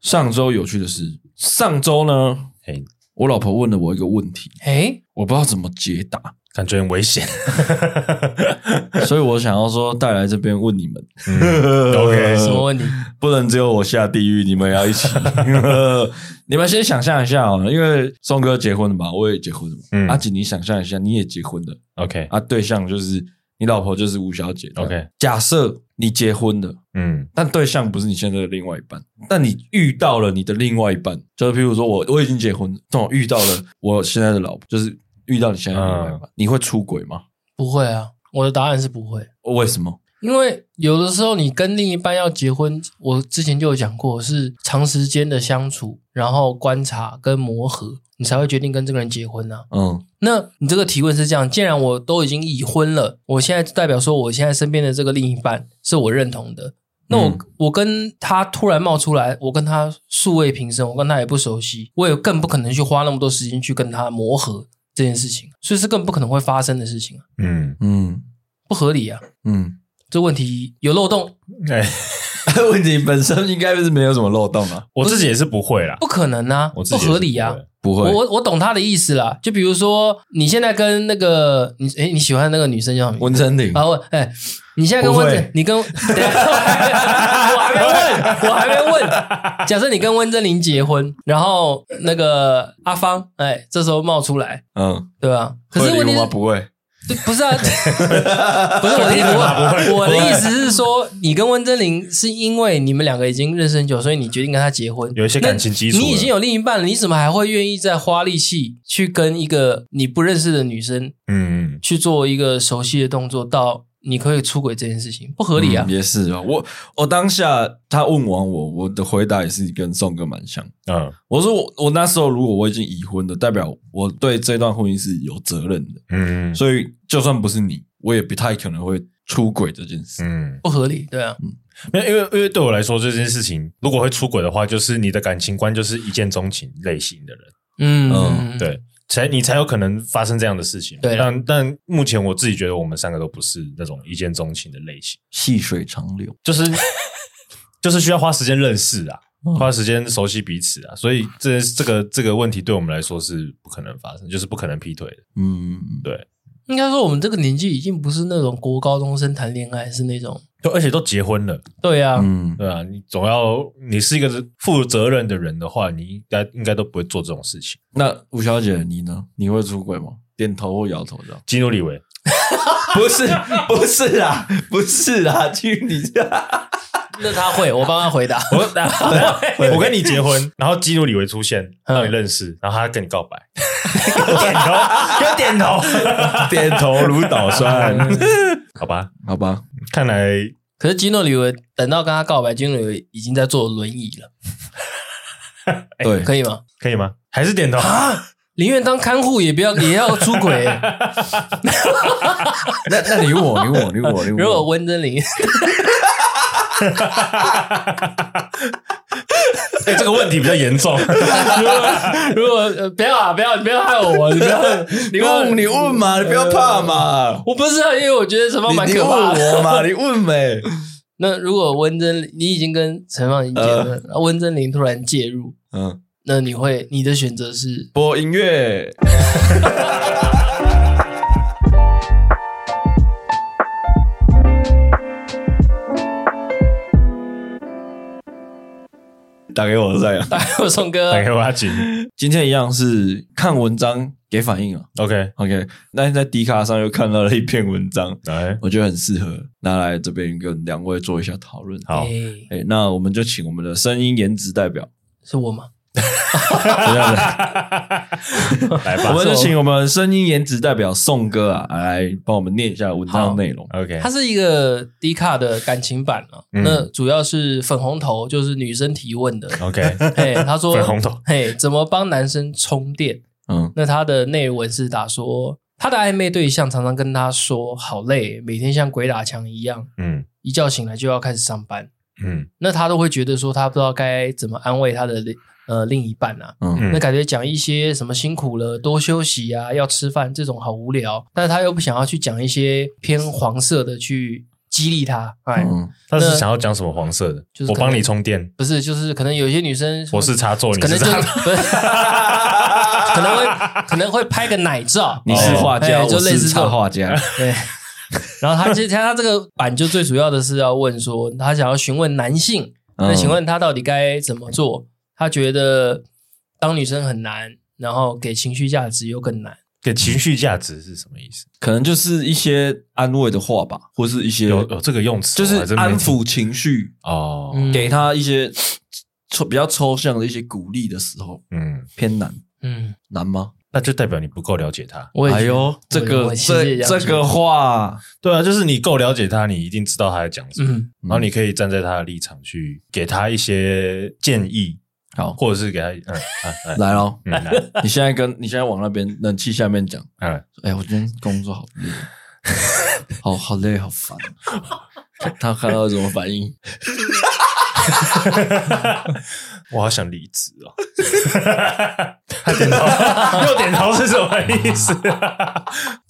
上周有趣的是，上周呢，嘿，我老婆问了我一个问题，哎，我不知道怎么解答，感觉很危险，所以我想要说带来这边问你们、嗯、OK，什么问题？不能只有我下地狱，你们要一起。你们先想象一下哦，因为宋哥结婚了嘛，我也结婚了，嗯，阿锦，你想象一下，你也结婚了，OK，啊，对象就是。你老婆就是吴小姐，OK。假设你结婚了，嗯，但对象不是你现在的另外一半，但你遇到了你的另外一半，就是譬如说我我已经结婚了，这种遇到了我现在的老婆，就是遇到你现在的另外一半，嗯、你会出轨吗？不会啊，我的答案是不会。为什么？因为有的时候你跟另一半要结婚，我之前就有讲过，是长时间的相处，然后观察跟磨合。你才会决定跟这个人结婚呢、啊？嗯，那你这个提问是这样：既然我都已经已婚了，我现在代表说，我现在身边的这个另一半是我认同的。那我、嗯、我跟他突然冒出来，我跟他素未平生，我跟他也不熟悉，我也更不可能去花那么多时间去跟他磨合这件事情，所以是更不可能会发生的事情。嗯嗯，不合理啊。嗯，这问题有漏洞。哎，问题本身应该是没有什么漏洞啊。我自己也是不会啦，不可能啊，不合理啊。不会，我我懂他的意思啦。就比如说，你现在跟那个你诶你喜欢的那个女生叫什么？温贞菱。啊，我哎，你现在跟温贞，你跟，没问，我还没问。假设你跟温贞菱结婚，然后那个阿芳，哎，这时候冒出来，嗯，对吧？可是问题是不会。不是啊，不是我的意思。我的意思是说，你跟温贞菱是因为你们两个已经认识很久，所以你决定跟他结婚，有一些感情基础。你已经有另一半了，你怎么还会愿意再花力气去跟一个你不认识的女生，嗯，去做一个熟悉的动作到？你可以出轨这件事情不合理啊！嗯、也是啊，我我当下他问完我，我的回答也是跟宋哥蛮像。嗯，我说我我那时候如果我已经已婚的，代表我对这段婚姻是有责任的。嗯，所以就算不是你，我也不太可能会出轨这件事。嗯，不合理，对啊。嗯，因为因为因为对我来说这件事情，如果会出轨的话，就是你的感情观就是一见钟情类型的人。嗯嗯，对。才你才有可能发生这样的事情，对。但但目前我自己觉得我们三个都不是那种一见钟情的类型，细水长流，就是 就是需要花时间认识啊，花时间熟悉彼此啊，所以这这个这个问题对我们来说是不可能发生，就是不可能劈腿的。嗯，对。应该说我们这个年纪已经不是那种国高中生谈恋爱，是那种。都而且都结婚了，对呀、啊，嗯，对啊，你总要你是一个负责任的人的话，你应该应该都不会做这种事情。那吴小姐你呢？你会出轨吗？点头或摇头这样。基努李维，不是不是啊，不是啊，基努李维。那他会，我帮他回答。我 我跟你结婚，然后基努里维出现，让你认识，然后他跟你告白，点头，就点头，点头如捣蒜，好吧，好吧。看来，可是基努里维等到跟他告白，基努里维已经在坐轮椅了。对，可以吗？可以吗？还是点头啊？宁愿当看护，也不要也要出轨。那那你问我，你问我，你问我，你问我。如果温贞菱，哎，这个问题比较严重。如果如果不要啊，不要，你不要害我，你不要，你问，你问嘛，你不要怕嘛。我不是啊，因为我觉得陈芳蛮可怕的。我嘛，你问呗。那如果温真，你已经跟陈芳已经结婚，温真菱突然介入，嗯。那你会，你的选择是播音乐。打给我在啊，打给我宋哥，打给我阿锦。今天一样是看文章给反应啊。OK OK，那天在迪卡上又看到了一篇文章，哎，我觉得很适合拿来这边跟两位做一下讨论。好，哎，那我们就请我们的声音颜值代表，是我吗？来吧，我们就请我们声音颜值代表宋哥啊，来帮我们念一下文章内容。OK，它是一个 D 卡的感情版啊，嗯、那主要是粉红头，就是女生提问的。OK，嘿，他说粉红头，嘿，怎么帮男生充电？嗯，那他的内文是打说，他的暧昧对象常常跟他说好累，每天像鬼打墙一样，嗯，一觉醒来就要开始上班。嗯，那他都会觉得说他不知道该怎么安慰他的呃另一半啊，嗯，那感觉讲一些什么辛苦了，多休息啊，要吃饭这种好无聊，但是他又不想要去讲一些偏黄色的去激励他，哎，嗯，他是想要讲什么黄色的？就是我帮你充电，不是，就是可能有些女生我是插座，你是插座，可能会可能会拍个奶照，你是画家，就类似插画家，对。然后他其实他这个版就最主要的是要问说，他想要询问男性，那请问他到底该怎么做？他觉得当女生很难，然后给情绪价值又更难。给情绪价值是什么意思？可能就是一些安慰的话吧，或是一些有有这个用词，就是安抚情绪哦，给他一些抽比较抽象的一些鼓励的时候，嗯，偏难，嗯，难吗？那就代表你不够了解他。哎呦，这个这这个话，对啊，就是你够了解他，你一定知道他在讲什么，嗯、然后你可以站在他的立场去给他一些建议，好，或者是给他，嗯，嗯 来喽，嗯、来，你现在跟你现在往那边冷气下面讲，嗯，哎，我今天工作好累，好好累，好烦，他看到什么反应？我好想离职哦！他点头，又点头是什么意思？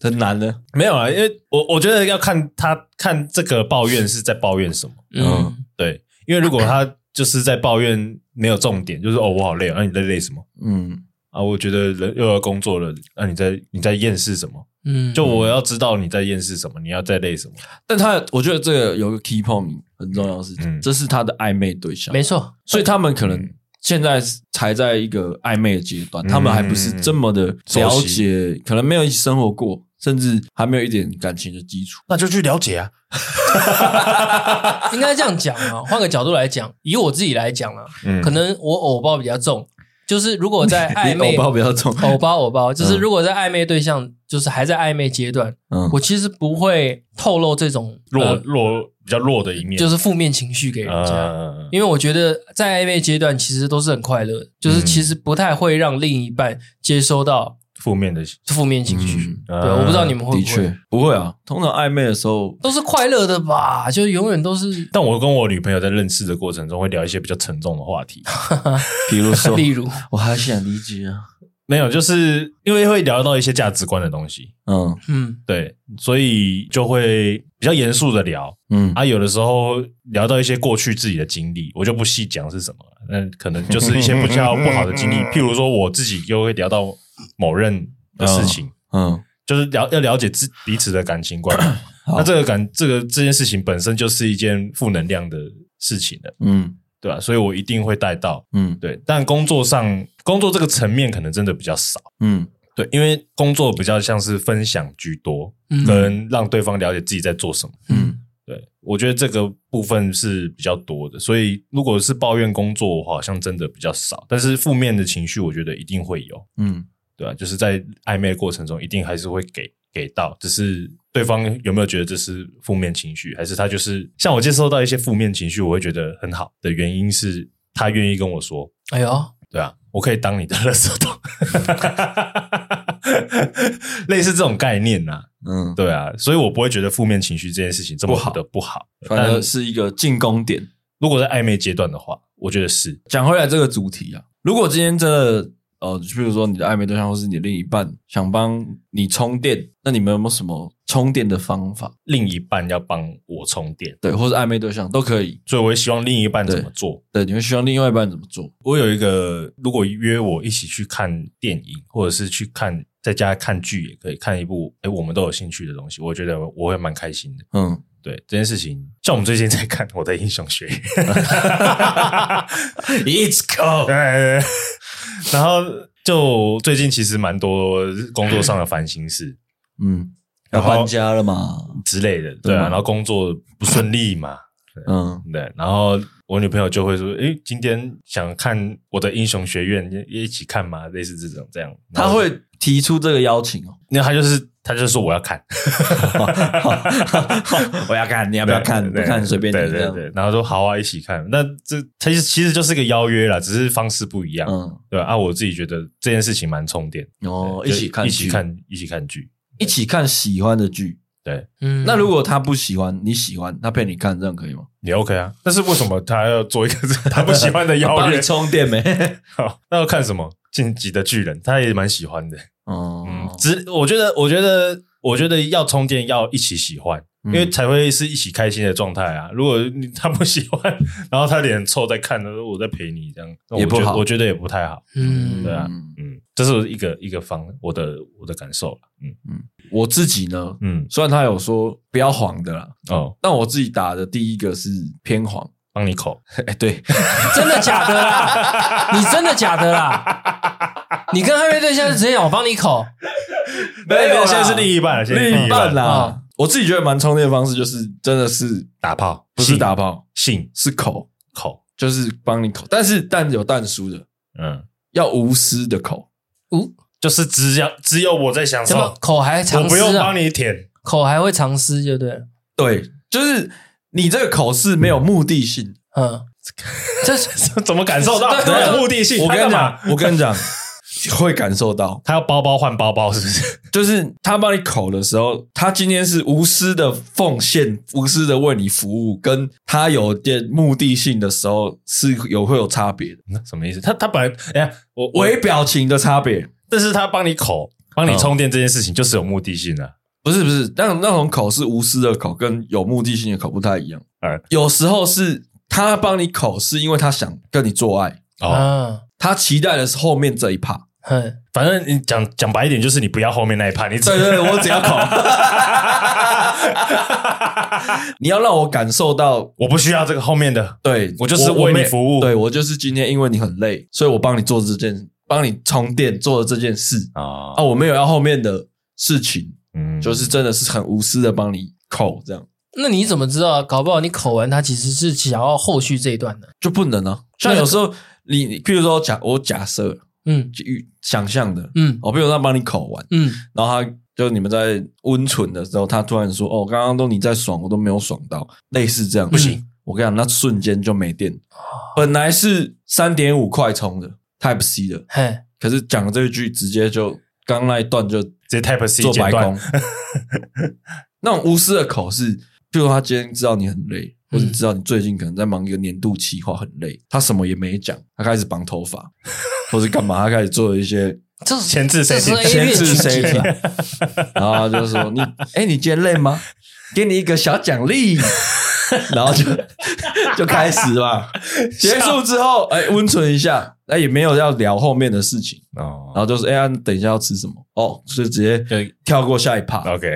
很难的，没有啊，因为我我觉得要看他看这个抱怨是在抱怨什么。嗯，对，因为如果他就是在抱怨没有重点，就是哦我好累，那、啊、你在累什么？嗯啊，我觉得人又要工作了，那、啊、你在你在厌世什么？嗯，就我要知道你在厌世什么，你要在累什么。但他我觉得这个有个 key point 很重要的事情，嗯、这是他的暧昧对象，没错。所以他们可能现在才在一个暧昧的阶段，嗯、他们还不是这么的了解，嗯、可能没有一起生活过，甚至还没有一点感情的基础，那就去了解啊。应该这样讲啊，换个角度来讲，以我自己来讲啊，嗯、可能我偶包比较重。就是如果在 暧昧，偶包比较重，偶包偶包，就是如果在暧昧对象，就是还在暧昧阶段，嗯，我其实不会透露这种弱弱比较弱的一面，就是负面情绪给人家，因为我觉得在暧昧阶段其实都是很快乐，就是其实不太会让另一半接收到。负面的负面情绪，嗯、对，我不知道你们会不会，不会啊。通常暧昧的时候都是快乐的吧，就永远都是。但我跟我女朋友在认识的过程中，会聊一些比较沉重的话题，比如说，例如，我还想理解啊，没有，就是因为会聊到一些价值观的东西，嗯。嗯，对，所以就会比较严肃的聊，嗯。啊，有的时候聊到一些过去自己的经历，我就不细讲是什么了，那可能就是一些比较不好的经历，譬如说我自己就会聊到。某任的事情，嗯，嗯就是了要了解自彼此的感情观。那这个感，这个这件事情本身就是一件负能量的事情的，嗯，对吧？所以我一定会带到，嗯，对。但工作上，工作这个层面可能真的比较少，嗯，对，因为工作比较像是分享居多，嗯，跟让对方了解自己在做什么，嗯，对。我觉得这个部分是比较多的，所以如果是抱怨工作的话，好像真的比较少。但是负面的情绪，我觉得一定会有，嗯。对啊，就是在暧昧的过程中，一定还是会给给到，只是对方有没有觉得这是负面情绪，还是他就是像我接收到一些负面情绪，我会觉得很好的原因是他愿意跟我说。哎呦，对啊，我可以当你的垃圾桶，类似这种概念呐、啊。嗯，对啊，所以我不会觉得负面情绪这件事情这么好的不好，反而是一个进攻点。如果在暧昧阶段的话，我觉得是。讲回来这个主题啊，如果今天真的。哦，就比如说你的暧昧对象或是你的另一半想帮你充电，那你们有没有什么充电的方法？另一半要帮我充电，对，或是暧昧对象都可以。所以我也希望另一半怎么做？对，对，你会希望另外一半怎么做？我有一个，如果约我一起去看电影，或者是去看在家看剧，也可以看一部诶我们都有兴趣的东西，我觉得我会蛮开心的。嗯，对，这件事情，像我们最近在看我的英雄学院，It's cool。然后就最近其实蛮多工作上的烦心事，嗯，要搬家了嘛之类的，对啊，然后工作不顺利嘛，嗯，对，然后我女朋友就会说，诶，今天想看我的英雄学院，一起看嘛，类似这种这样，他会提出这个邀请哦，那他就是。他就说我要看，我要看，你要不要看？不看随便你。对对对，然后说好啊，一起看。那这其实其实就是个邀约啦，只是方式不一样。嗯，对啊，我自己觉得这件事情蛮充电。哦，一起看，一起看，一起看剧，一起看喜欢的剧。对，嗯。那如果他不喜欢，你喜欢，他陪你看，这样可以吗？也 OK 啊？但是为什么他要做一个 他不喜欢的邀约？帮你充电没？好，那要看什么？进击的巨人，他也蛮喜欢的。哦、嗯，只我觉得，我觉得，我觉得要充电要一起喜欢。因为才会是一起开心的状态啊！如果你他不喜欢，然后他脸臭在看的时候，我在陪你这样也不好，我觉得也不太好。嗯，对啊，嗯，这是一个一个方我的我的感受。嗯。嗯，我自己呢，嗯，虽然他有说不要黄的啦，哦，但我自己打的第一个是偏黄，帮你口。哎，对，真的假的啦？你真的假的啦？你跟暧昧对象是直接讲我帮你口？没有，现在是另一半，另一半啦。我自己觉得蛮充电的方式，就是真的是打炮，不是打炮，性是口。口，就是帮你口，但是但有但书的，嗯，要无私的口，无就是只要只有我在享受，口还藏私，我不用帮你舔，口还会藏私，就对。了，对，就是你这个口是没有目的性，嗯，这是 怎么感受到没有目的性？我跟你讲，我跟你讲。会感受到他要包包换包包，是不是？就是他帮你口的时候，他今天是无私的奉献，无私的为你服务，跟他有点目的性的时候是有会有差别的。那什么意思？他他本来哎呀，我微表情的差别，但是他帮你口，帮你充电这件事情就是有目的性的，不是不是？那那种口是无私的口，跟有目的性的口不太一样。哎，有时候是他帮你口，是因为他想跟你做爱哦，他期待的是后面这一趴。哼，反正你讲讲白一点，就是你不要后面那一趴，你对对对，我只要口。你要让我感受到，我不需要这个后面的，对我就是为你服务，我对我就是今天因为你很累，所以我帮你做这件，帮你充电做的这件事啊啊，我没有要后面的事情，嗯，就是真的是很无私的帮你口这样。那你怎么知道？搞不好你口完他其实是想要后续这一段的，就不能啊。像有时候你，譬如说假我假设。嗯，预想象的，嗯，我比如他帮你口完，嗯，然后他就你们在温存的时候，他突然说：“哦，刚刚都你在爽，我都没有爽到。”类似这样，不行，我跟你讲，那瞬间就没电。本来是三点五快充的 Type C 的，嘿，可是讲了这一句，直接就刚那一段就直接 Type C 做白工。那种无私的口是，比如他今天知道你很累。或者知道你最近可能在忙一个年度企划，很累，他什么也没讲，他开始绑头发，或是干嘛，他开始做了一些，这是前置 setting，前置 setting，然后就说你，哎，你今天累吗？给你一个小奖励，然后就 就开始吧。结束之后，哎，温存一下，哎，也没有要聊后面的事情哦，然后就是，哎呀，等一下要吃什么？哦，所以直接跳过下一趴，OK。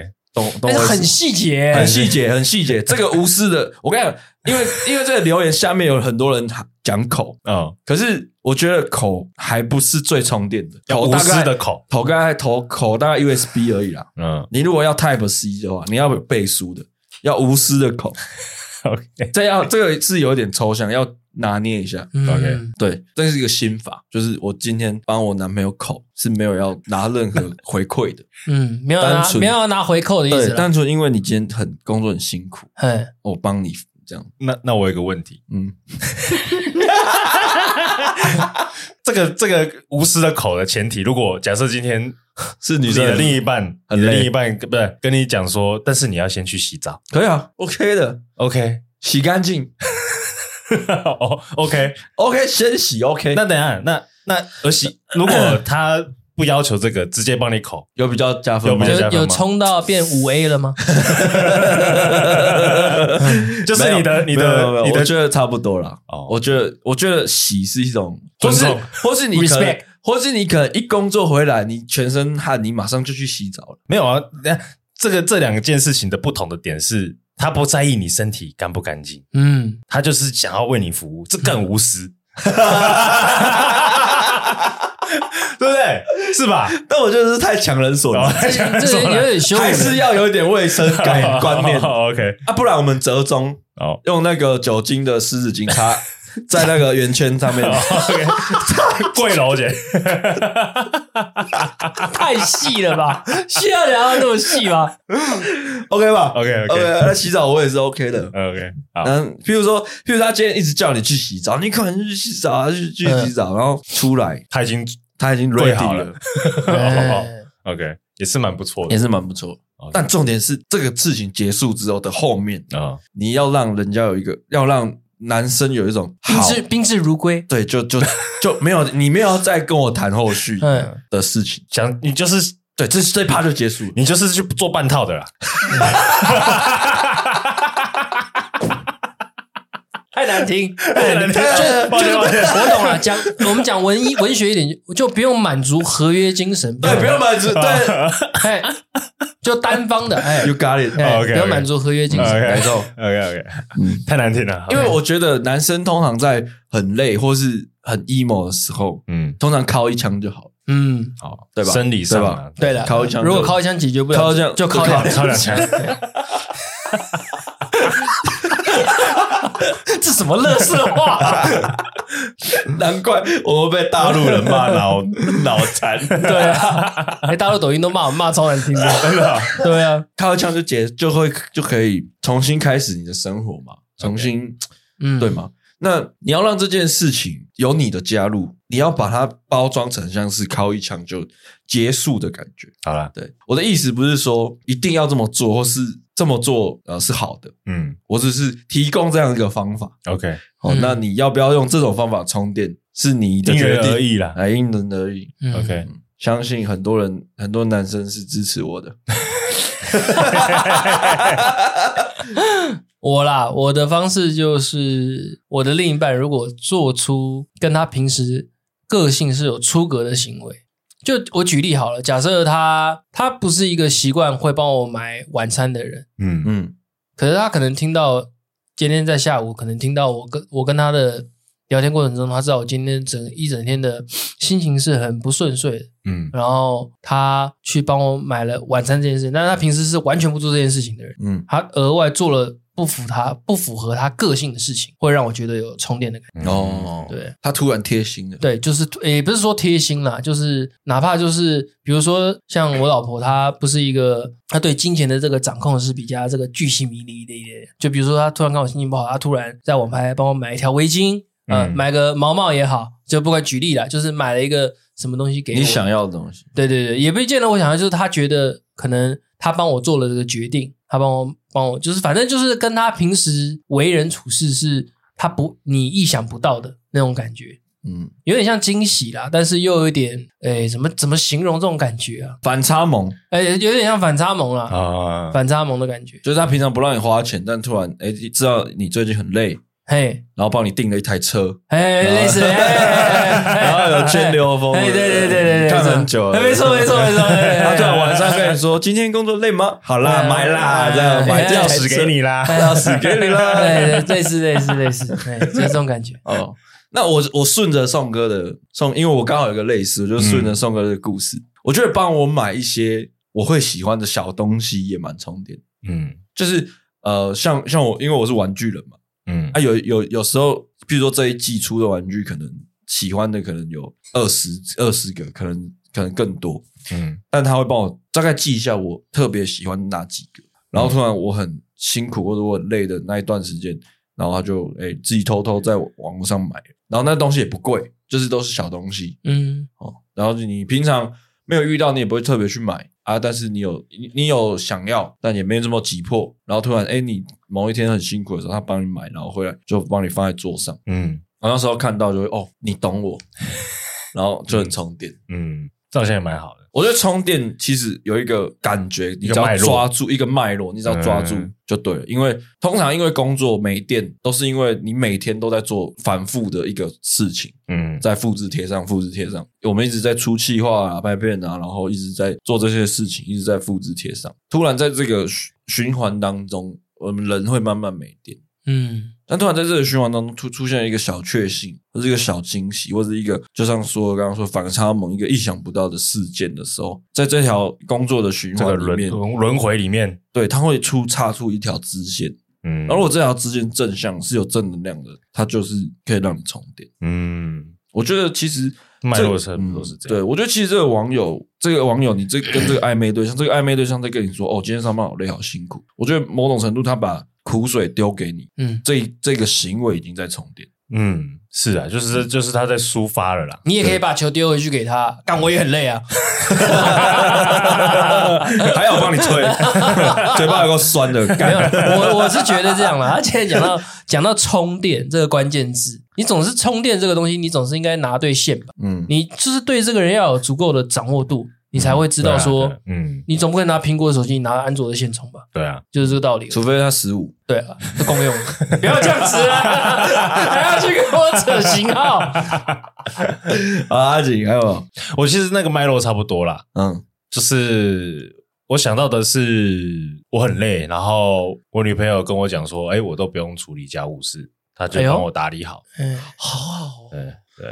但是很细节，很细节，很细节。这个无私的，我跟你讲，因为因为这个留言下面有很多人讲口啊，可是我觉得口还不是最充电的，口无私的口，头大概头口大概 USB 而已啦。嗯，你如果要 Type C 的话，你要有背书的，要无私的口。OK，这要这个是有点抽象，要。拿捏一下，OK，对，这是一个心法，就是我今天帮我男朋友口是没有要拿任何 回馈的，嗯，没有拿没有要拿回扣的意思，单纯因为你今天很工作很辛苦，嘿，我帮你这样，那那我有个问题，嗯 这个这个无私的口的前提，如果假设今天是女生的另一半，你的另一半不是跟你讲说，但是你要先去洗澡，可以啊，OK 的，OK，洗干净。哦，OK，OK，先洗 OK。那等下，那那而洗，如果他不要求这个，直接帮你口，有比较加分吗？有有冲到变五 A 了吗？就是你的你的你的，我觉得差不多了。哦，我觉得我觉得洗是一种，或是或是你可能，或是你可能一工作回来，你全身汗，你马上就去洗澡了。没有啊，那这个这两件事情的不同的点是。他不在意你身体干不干净，嗯，他就是想要为你服务，这更无私，对不对？是吧？但我觉得是太强人所难，这有点羞，还是要有一点卫生感 观念。OK，啊，不然我们折中，哦用那个酒精的湿纸巾擦。在那个圆圈上面，跪楼姐，太细了吧？需要聊到那么细吗？OK 吧？OK OK，那洗澡我也是 OK 的。OK，嗯，譬如说，譬如他今天一直叫你去洗澡，你可能去洗澡，去去洗澡，然后出来，他已经他已经 ready 好了。OK，也是蛮不错的，也是蛮不错。但重点是这个事情结束之后的后面啊，你要让人家有一个，要让男生有一种宾至宾至如归。对，就就 就没有你没有再跟我谈后续的事情，想你就是对，这这一趴就结束，你就是去做半套的啦。太难听，太难听。就就我懂了，讲我们讲文艺文学一点，就就不用满足合约精神，对，不用满足，对，哎，就单方的，哎，You got it，哎 OK，不要满足合约精神，感受，OK OK，嗯，太难听了，因为我觉得男生通常在很累或是很 emo 的时候，嗯，通常靠一枪就好，嗯，好，对吧？生理上吧，对的，靠一枪，如果靠一枪解决不了，靠一枪就靠两枪。这什么乐色话？难怪我们被大陆人骂脑 脑残。对啊，哎，大陆抖音都骂我骂超难听的，真的。对啊，开个枪就解就会就可以重新开始你的生活嘛，重新，嗯，对吗？那你要让这件事情有你的加入，你要把它包装成像是靠一枪就结束的感觉。好了，对，我的意思不是说一定要这么做，或是。这么做呃是好的，嗯，我只是提供这样一个方法，OK，好，那你要不要用这种方法充电，是你的决定。而已啦，来因人而异，OK，相信很多人很多男生是支持我的，我啦，我的方式就是我的另一半如果做出跟他平时个性是有出格的行为。就我举例好了，假设他他不是一个习惯会帮我买晚餐的人，嗯。嗯，可是他可能听到今天在下午，可能听到我跟我跟他的聊天过程中，他知道我今天整一整天的心情是很不顺遂的，嗯，然后他去帮我买了晚餐这件事情，但是他平时是完全不做这件事情的人，嗯，他额外做了。不符他不符合他个性的事情，会让我觉得有充电的感觉。哦，对，他突然贴心了。对，就是也不是说贴心啦，就是哪怕就是比如说像我老婆，她不是一个，她对金钱的这个掌控是比较这个巨细靡离的一点。就比如说她突然看我心情不好，她突然在网拍帮我买一条围巾，嗯、呃，买个毛毛也好，就不管举例啦，就是买了一个什么东西给我，你想要的东西。对对对，也不见得我想要，就是她觉得可能她帮我做了这个决定。他帮我帮我，就是反正就是跟他平时为人处事是他不你意想不到的那种感觉，嗯，有点像惊喜啦，但是又有一点，诶，怎么怎么形容这种感觉啊？反差萌，诶，有点像反差萌啦，啊，反差萌的感觉，就是他平常不让你花钱，但突然诶知道你最近很累。嘿，然后帮你订了一台车，哎，类似，然后有涓流风，对对对对对，看很久了，没错没错没错。他突然晚上跟你说：“今天工作累吗？”好啦，买啦，这样买钥匙给你啦，钥匙给你啦，对对，类似类似类似，就这种感觉。哦，那我我顺着宋哥的宋，因为我刚好有个类似，我就顺着宋哥的故事，我觉得帮我买一些我会喜欢的小东西也蛮充电。嗯，就是呃，像像我，因为我是玩具人嘛。嗯，啊，有有有时候，比如说这一季出的玩具，可能喜欢的可能有二十二十个，可能可能更多。嗯，但他会帮我大概记一下我特别喜欢哪几个，然后突然我很辛苦或者我很累的那一段时间，然后他就诶、欸、自己偷偷在网络上买，然后那东西也不贵，就是都是小东西。嗯，哦，然后你平常没有遇到，你也不会特别去买。啊！但是你有你你有想要，但也没有这么急迫。然后突然，哎，你某一天很辛苦的时候，他帮你买，然后回来就帮你放在桌上。嗯，然后那时候看到就会哦，你懂我，然后就很充电。嗯。嗯这好像也蛮好的。我觉得充电其实有一个感觉，你只要抓住一个脉络，你只要抓住就对了。因为通常因为工作没电，都是因为你每天都在做反复的一个事情，嗯，在复制贴上，复制贴上。我们一直在出企划啊、拍片啊，然后一直在做这些事情，一直在复制贴上。突然在这个循环当中，我们人会慢慢没电。嗯，但突然在这个循环当中出出现一个小确幸，或是一个小惊喜，或者一个就像说刚刚说反差萌一个意想不到的事件的时候，在这条工作的循环里面，轮轮回里面，对，它会出岔出一条支线，嗯，然后如果这条支线正向是有正能量的，它就是可以让你充电，嗯，我觉得其实脉络程度都是这样，对，我觉得其实这个网友，这个网友，你这跟这个暧昧对象，这个暧昧对象在跟你说，哦，今天上班好累，好辛苦，我觉得某种程度他把。苦水丢给你，嗯，这这个行为已经在充电，嗯。是啊，就是就是他在抒发了啦。你也可以把球丢回去给他，但我也很累啊，还要帮你吹，嘴巴有够酸的。没有，我我是觉得这样啦。而且讲到讲到充电这个关键字，你总是充电这个东西，你总是应该拿对线吧？嗯，你就是对这个人要有足够的掌握度。你才会知道说，嗯，你总不可能拿苹果的手机，你拿安卓的线充吧？对啊，就是这个道理。除非它十五，对啊，是公用的。不要这样子啊，还要去跟我扯型号。阿景还有，我其实那个脉络差不多啦。嗯，就是我想到的是，我很累，然后我女朋友跟我讲说，哎，我都不用处理家务事，她就帮我打理好。嗯，好好。对对，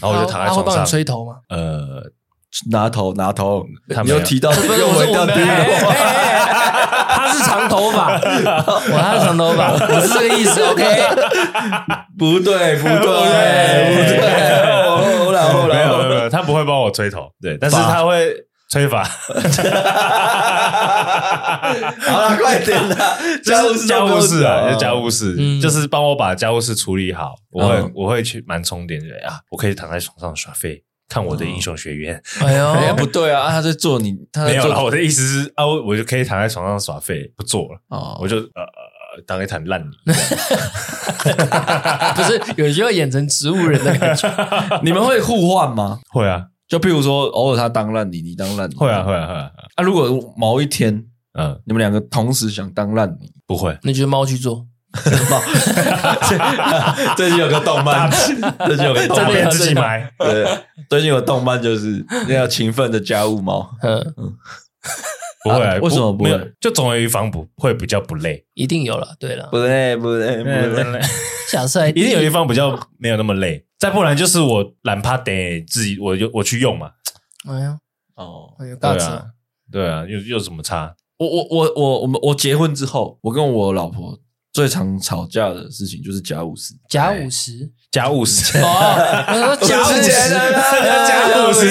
然后我就躺在床上。他会帮你吹头吗？呃。拿头拿头，他没有提到，不是我是我们，他是长头发，我他是长头发，我是这个意思，OK？不对不对不对，没有没有没有，他不会帮我吹头，对，但是他会吹发。好了，快点啦，家务家务事啊，家务事，就是帮我把家务事处理好，我会我会去蛮充电的啊，我可以躺在床上耍废。看我的英雄学院，哎呦，哎不对啊，他在做你，他没有了。我的意思是啊，我我就可以躺在床上耍废，不做了。哦，我就呃当一滩烂泥。不是，有时候演成植物人的感觉。你们会互换吗？会啊，就譬如说，偶尔他当烂泥，你当烂泥。会啊，会啊，会啊。啊，如果某一天，嗯，你们两个同时想当烂泥，不会，那就猫去做。最近有个动漫，最近有个动漫自己买。对，最近有动漫就是那叫勤奋的家务猫。嗯嗯，不会，为什么不会？就总有一方不会比较不累，一定有了。对了，不累不累不累。小帅，一定有一方比较没有那么累。再不然就是我懒怕得自己，我就我去用嘛。哎呀，哦，有大车，对啊，又又怎么差？我我我我我们我结婚之后，我跟我老婆。最常吵架的事情就是家务事，家务事，家务事。哦，我说家务事，家务事，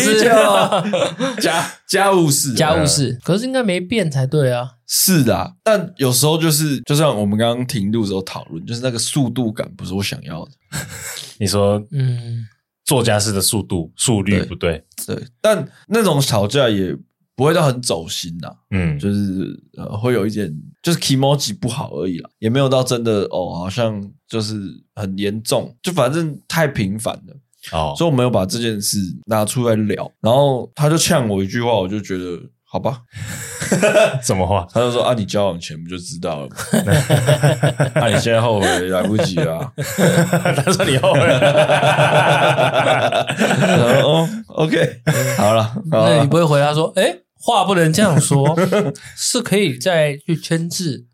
家家务事，家务事。可是应该没变才对啊。是的，但有时候就是，就像我们刚刚停录的时候讨论，就是那个速度感不是我想要的。你说，嗯，做家事的速度速率不对，对。但那种吵架也。不会到很走心呐，嗯，就是呃，会有一点就是 kimochi 不好而已啦，也没有到真的哦，好像就是很严重，就反正太频繁了哦，所以我没有把这件事拿出来聊，然后他就呛我一句话，我就觉得好吧，什么话？他就说啊，你交往前不就知道了吗？那、啊、你现在后悔来不及了、啊。他说你后悔了。哦，OK，好了，那你不会回答说，哎、欸？话不能这样说，是可以再去签字。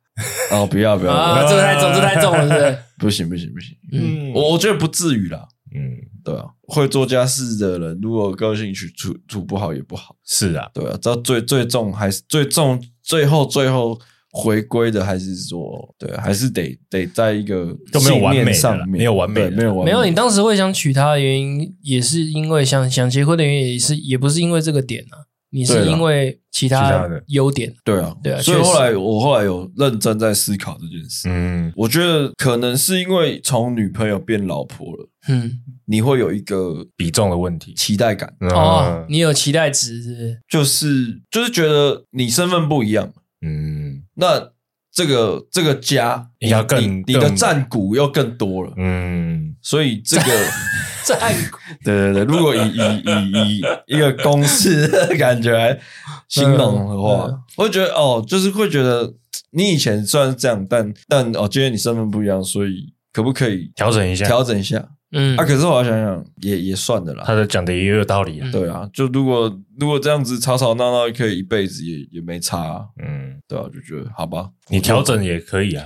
哦，不要不要，啊，这个太重，这太重了，是不是？不行不行不行，嗯，我我觉得不至于啦，嗯，对啊，会做家事的人，如果个性去处处不好也不好，是啊，对啊，到最最重还是最重，最后最后回归的还是说，对，还是得得在一个都没有完美上面，没有完美，没有完美，没有。你当时会想娶她的原因，也是因为想想结婚的原因，也是也不是因为这个点啊。你是因为其他优点，对啊，对啊，所以后来我后来有认真在思考这件事。嗯，我觉得可能是因为从女朋友变老婆了，嗯，你会有一个比重的问题，期待感。哦，你有期待值是是？就是就是觉得你身份不一样，嗯，那这个这个家你要更你的占股又更多了，嗯，所以这个。在 对对对，如果以以以以一个公式的感觉来形容的话，我会觉得哦，就是会觉得你以前虽然是这样，但但哦，今天你身份不一样，所以可不可以调整一下？调整一下，嗯。啊，可是我要想想，也也算的啦。他的讲的也有道理啊，对啊，就如果如果这样子吵吵闹闹可以一辈子，也也没差啊，嗯，对啊，就觉得好吧，你调整也可以啊，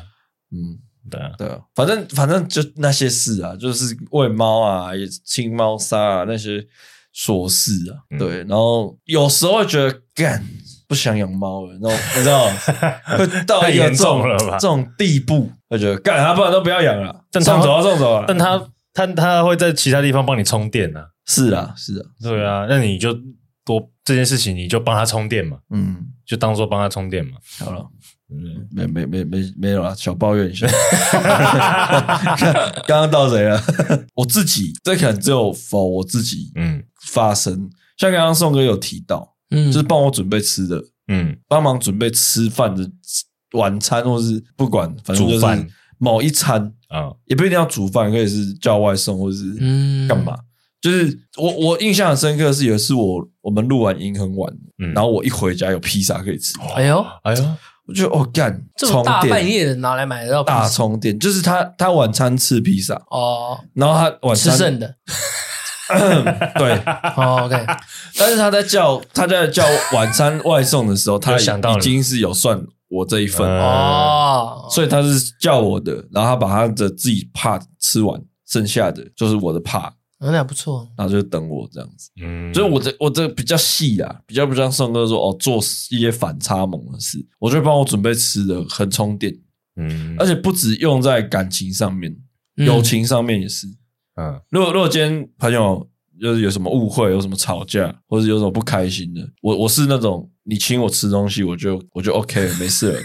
嗯。对啊，对啊，反正反正就那些事啊，就是喂猫啊，也清猫砂啊，那些琐事啊，嗯、对。然后有时候会觉得干不想养猫了，然后你知道 会到一个这种了吧。这种地步，会觉得干他不然都不要养了，送走啊送走啊。但他他他会在其他地方帮你充电啊，是啊是啊，对啊，那你就多这件事情你就帮他充电嘛，嗯，就当做帮他充电嘛，好了。嗯，没没没没没有啦，小抱怨一下。刚刚到谁了？我自己，这可能只有 for 我自己，嗯，发生。像刚刚宋哥有提到，嗯，就是帮我准备吃的，嗯，帮忙准备吃饭的晚餐，或是不管，反正就是某一餐啊，也不一定要煮饭，可以是叫外送，或者是嗯，干嘛？就是我我印象很深刻的是，有一次我我们录完音很晚，嗯，然后我一回家有披萨可以吃，哎呦。哎呦，我觉得哦干，这么大半夜的拿来买得到大充电，就是他他晚餐吃披萨。哦，然后他晚餐吃剩的，对，哦 OK，但是他在叫他在叫晚餐外送的时候，他想到已经是有算我这一份。哦，所以他是叫我的，然后他把他的自己 part 吃完，剩下的就是我的 part。那还不错，然后就等我这样子，嗯，所以我这我这比较细啊，比较不像宋哥说哦，做一些反差萌的事，我就帮我准备吃的，很充电，嗯，而且不止用在感情上面，友情上面也是，嗯，如果如果今天朋友就是有什么误会，有什么吵架，或者有什么不开心的，我我是那种你请我吃东西，我就我就 OK 没事了，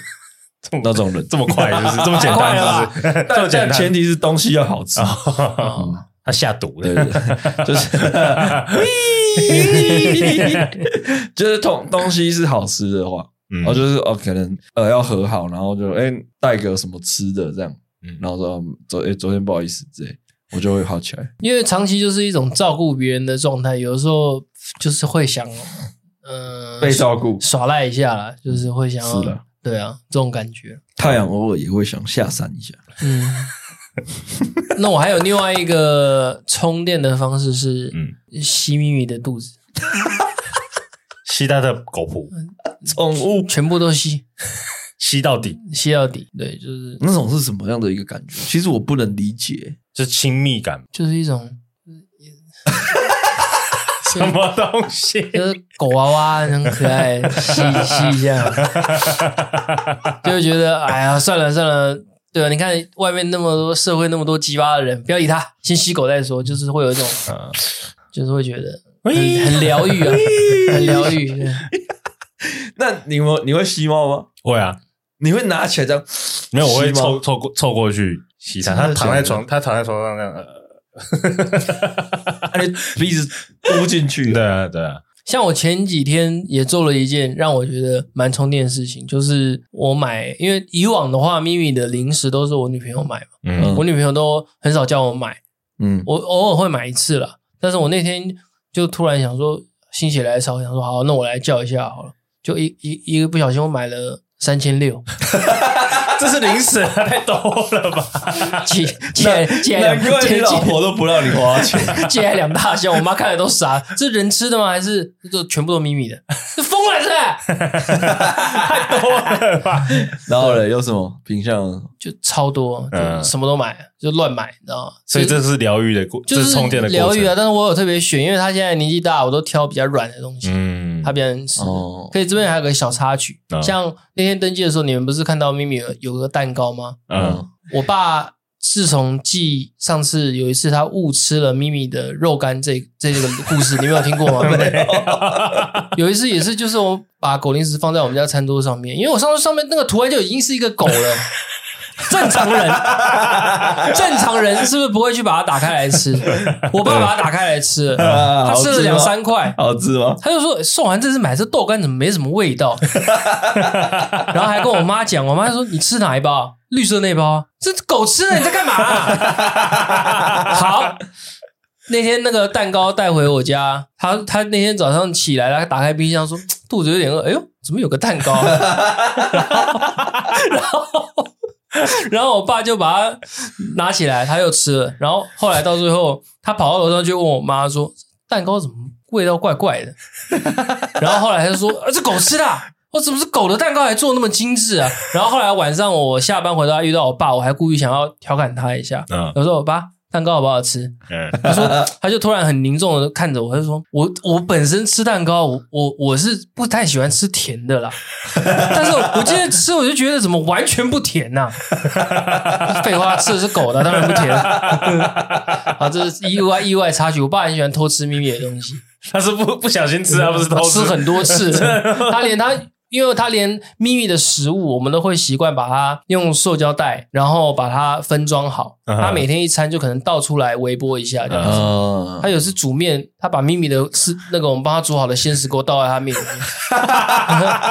那种人。这么快就是这么简单，但但前提是东西要好吃。他下毒了，就是，就是东东西是好吃的话，然后就是哦，可能呃要和好，然后就哎带个什么吃的这样，然后说昨哎昨天不好意思，这我就会好起来。因为长期就是一种照顾别人的状态，有的时候就是会想，呃，被照顾。耍赖一下啦，就是会想，是的，对啊，这种感觉。太阳偶尔也会想下山一下，嗯。那我还有另外一个充电的方式是，嗯，吸咪咪的肚子，吸他的狗扑，宠物。全部都吸，吸到底，吸到底，对，就是。那种是什么样的一个感觉？其实我不能理解，就是亲密感，就是一种 什么东西，就是狗娃娃很可爱，吸吸一下，就会觉得哎呀，算了算了。对啊，你看外面那么多社会那么多鸡巴的人，不要理他，先吸狗再说。就是会有一种，嗯、就是会觉得很很疗愈啊，很疗愈。那你们你会吸猫吗？会啊，你会拿起来这样？没有，我会凑凑过凑过去吸它。它躺在床，他躺在床上那样，呃，鼻子扑进去。对啊，对啊。像我前几天也做了一件让我觉得蛮充电的事情，就是我买，因为以往的话，咪咪的零食都是我女朋友买嘛，嗯，我女朋友都很少叫我买，嗯，我偶尔会买一次啦，但是我那天就突然想说，心血来潮，想说好，那我来叫一下好了，就一一一个不小心，我买了三千六。这是零食 太多了吧？借借借，难怪你老婆都不让你花钱，借来两大箱，我妈看了都傻。这是人吃的吗？还是就全部都咪咪的？这疯了是不是？太多了吧？然后呢，有什么品相？就超多，就什么都买，就乱买，你知道吗？所以这是疗愈的过，就是充电的疗愈啊。但是我有特别选，因为他现在年纪大，我都挑比较软的东西，嗯，他比较能吃。可以这边还有个小插曲，像那天登记的时候，你们不是看到咪咪有有个蛋糕吗？嗯，我爸自从记上次有一次他误吃了咪咪的肉干这这个故事，你没有听过吗？有一次也是，就是我把狗零食放在我们家餐桌上面，因为我上次上面那个图案就已经是一个狗了。正常人，正常人是不是不会去把它打开来吃？我爸把它打开来吃，他吃了两三块，好吃吗？他就说送完这次买这豆干怎么没什么味道？然后还跟我妈讲，我妈说你吃哪一包？绿色那包？这狗吃的，你在干嘛？好，那天那个蛋糕带回我家，他他那天早上起来了，他打开冰箱说肚子有点饿，哎呦，怎么有个蛋糕？然后。然后我爸就把它拿起来，他又吃了。然后后来到最后，他跑到楼上就问我妈说：“蛋糕怎么味道怪怪的？” 然后后来他就说：“啊，这狗吃的啊。我怎么是狗的蛋糕还做那么精致啊？” 然后后来晚上我下班回到家遇到我爸，我还故意想要调侃他一下。嗯，我说：“我爸。”蛋糕好不好吃？嗯，他说，他就突然很凝重的看着我，他就说：“我我本身吃蛋糕，我我我是不太喜欢吃甜的啦。但是我今天吃，我就觉得怎么完全不甜呐？废话，吃的是狗的，当然不甜。啊，这是意外意外插曲。我爸很喜欢偷吃咪咪的东西，他是不不小心吃，他不是偷吃，吃很多次。他连他因为他连咪咪的食物，我们都会习惯把它用塑胶袋，然后把它分装好。他每天一餐就可能倒出来微波一下这样子。他有时煮面，他把咪咪的是那个我们帮他煮好的鲜食锅倒在他面里面。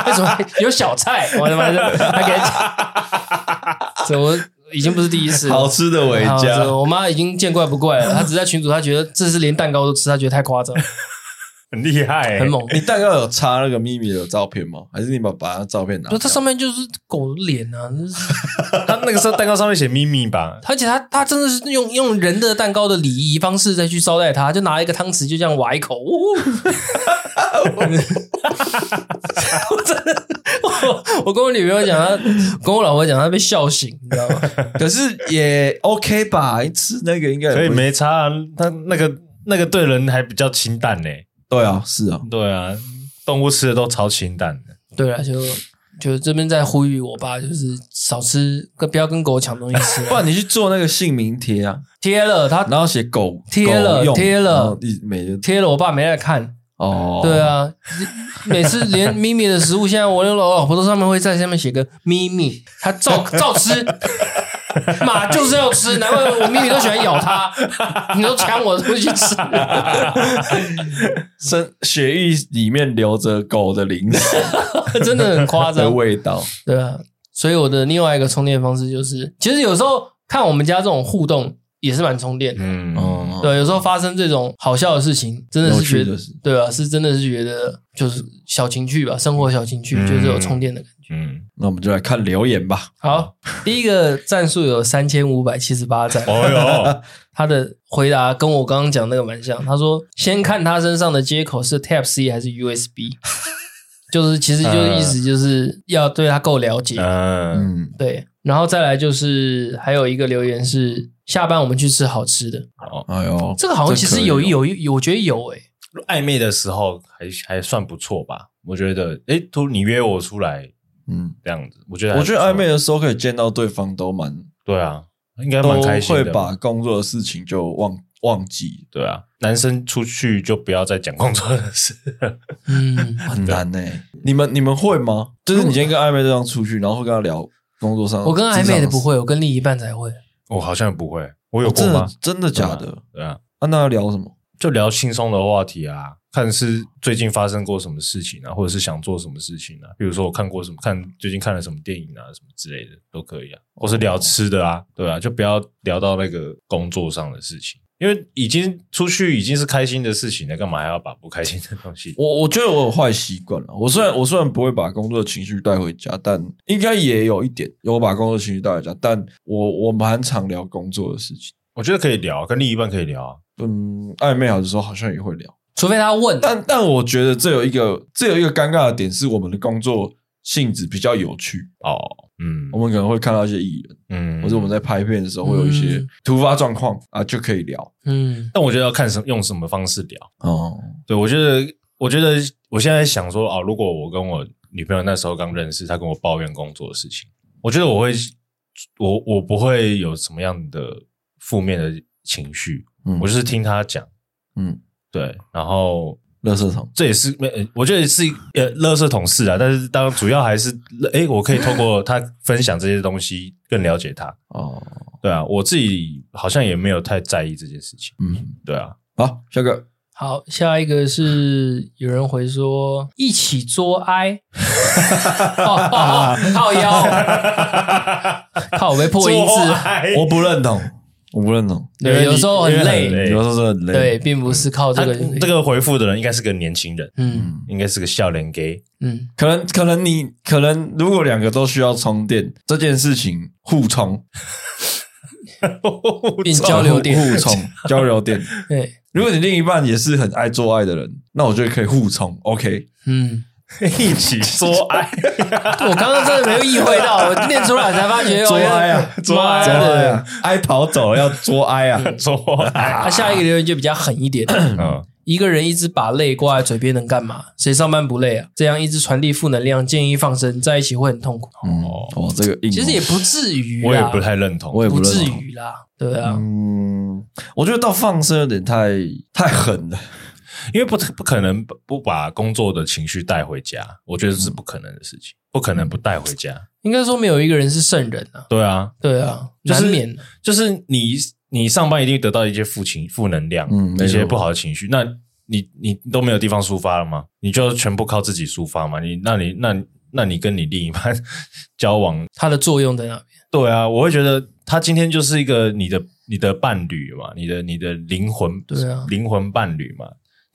为什么有小菜？我的妈的，他给他怎么？已经不是第一次，好吃的伟嘉，我妈已经见怪不怪了。她只在群主，她觉得这是连蛋糕都吃，她觉得太夸张，很厉害、欸，很猛。你蛋糕有插那个咪咪的照片吗？还是你把把他照片拿？不，它上面就是狗的脸啊！他那个时候蛋糕上面写咪咪吧，而且他他真的是用用人的蛋糕的礼仪方式再去招待他，就拿一个汤匙就这样挖一口。我真的，我我跟我女朋友讲，她跟我老婆讲，她被笑醒，你知道吗？可是也 OK 吧，吃那个应该可以没差。他那个那个对人还比较清淡呢。对啊，是啊，对啊，动物吃的都超清淡的。对啊，就就这边在呼吁我爸，就是少吃，不要跟狗抢东西吃。不然你去做那个姓名贴啊，贴了他，然后写狗贴了贴了，每贴了，我爸没来看。哦，对啊，每次连咪咪的食物，现在我的老老婆都上面会在下面写个咪咪，他照照吃，马就是要吃，难怪我咪咪都喜欢咬它，你都抢我的东西吃，生血液里面流着狗的灵魂，真的很夸张的味道。对啊，所以我的另外一个充电方式就是，其实有时候看我们家这种互动。也是蛮充电的，嗯，对，有时候发生这种好笑的事情，真的是觉得，对啊，是真的是觉得就是小情趣吧，生活小情趣，就是有充电的感觉。嗯，那我们就来看留言吧。好，第一个赞数有三千五百七十八赞。哦哟，他的回答跟我刚刚讲那个蛮像。他说，先看他身上的接口是 Type C 还是 USB，就是其实就是意思就是要对他够了解。嗯，对。然后再来就是还有一个留言是下班我们去吃好吃的。哦，哎呦，这个好像其实有有有，我觉得有诶。暧昧的时候还还算不错吧？我觉得，诶，突你约我出来，嗯，这样子，我觉得我觉得暧昧的时候可以见到对方都蛮对啊，应该蛮开心的。会把工作的事情就忘忘记，对啊，男生出去就不要再讲工作的事，嗯，很难呢。你们你们会吗？就是你今天跟暧昧对象出去，然后会跟他聊。工作上，我跟暧昧的不会，我跟另一半才会。我好像不会，我有过吗？真的假的？对啊。那要聊什么？就聊轻松的话题啊，看是最近发生过什么事情啊，或者是想做什么事情啊。比如说我看过什么，看最近看了什么电影啊，什么之类的都可以啊。或是聊吃的啊，对啊，就不要聊到那个工作上的事情。因为已经出去已经是开心的事情了，干嘛还要把不开心的东西？我我觉得我有坏习惯了。我虽然我虽然不会把工作的情绪带回家，但应该也有一点，有把工作情绪带回家。但我我蛮常聊工作的事情。我觉得可以聊，跟另一半可以聊啊。嗯，暧昧好的时候好像也会聊，除非他问。但但我觉得这有一个这有一个尴尬的点是，我们的工作性质比较有趣哦。嗯，我们可能会看到一些艺人，嗯，或者我们在拍片的时候会有一些突发状况啊，就可以聊，嗯。但我觉得要看什用什么方式聊。哦。对，我觉得，我觉得我现在想说啊，如果我跟我女朋友那时候刚认识，她跟我抱怨工作的事情，我觉得我会，我我不会有什么样的负面的情绪，嗯，我就是听她讲，嗯，对，然后。垃圾桶，这也是没，我觉得是呃，垃圾桶是啊，但是当主要还是，诶，我可以透过他分享这些东西更了解他哦。对啊，我自己好像也没有太在意这件事情。嗯，对啊。好，下个，好，下一个是有人回说一起作哀，靠腰，靠我被破音字，我不认同。我不认同，对，有时候很累，有时候是很累，对，并不是靠这个。这个回复的人应该是个年轻人，嗯，应该是个笑脸 gay，嗯，可能可能你可能如果两个都需要充电，这件事情互充，并交流电，互充 交流电。对，如果你另一半也是很爱做爱的人，那我觉得可以互充，OK，嗯。一起作哀，我刚刚真的没有意会到，我念出来才发觉 作哀啊，作哀啊，哀跑走了要作哀啊，作哀。他下一个留言就比较狠一点，嗯，一个人一直把泪挂在嘴边能干嘛？谁上班不累啊？这样一直传递负能量，建议放生，在一起会很痛苦。哦哦，这个其实也不至于，我也不太认同，我也不至于啦，对啊，嗯，我觉得到放生有点太太狠了。因为不不可能不把工作的情绪带回家，我觉得是不可能的事情，不可能不带回家。应该说没有一个人是圣人啊。对啊，对啊，难免就是你你上班一定得到一些负情负能量，嗯，一些不好的情绪，那你你都没有地方抒发了吗？你就全部靠自己抒发嘛？你那你那那你跟你另一半 交往，它的作用在哪边？对啊，我会觉得他今天就是一个你的你的伴侣嘛，你的你的灵魂，对啊，灵魂伴侣嘛，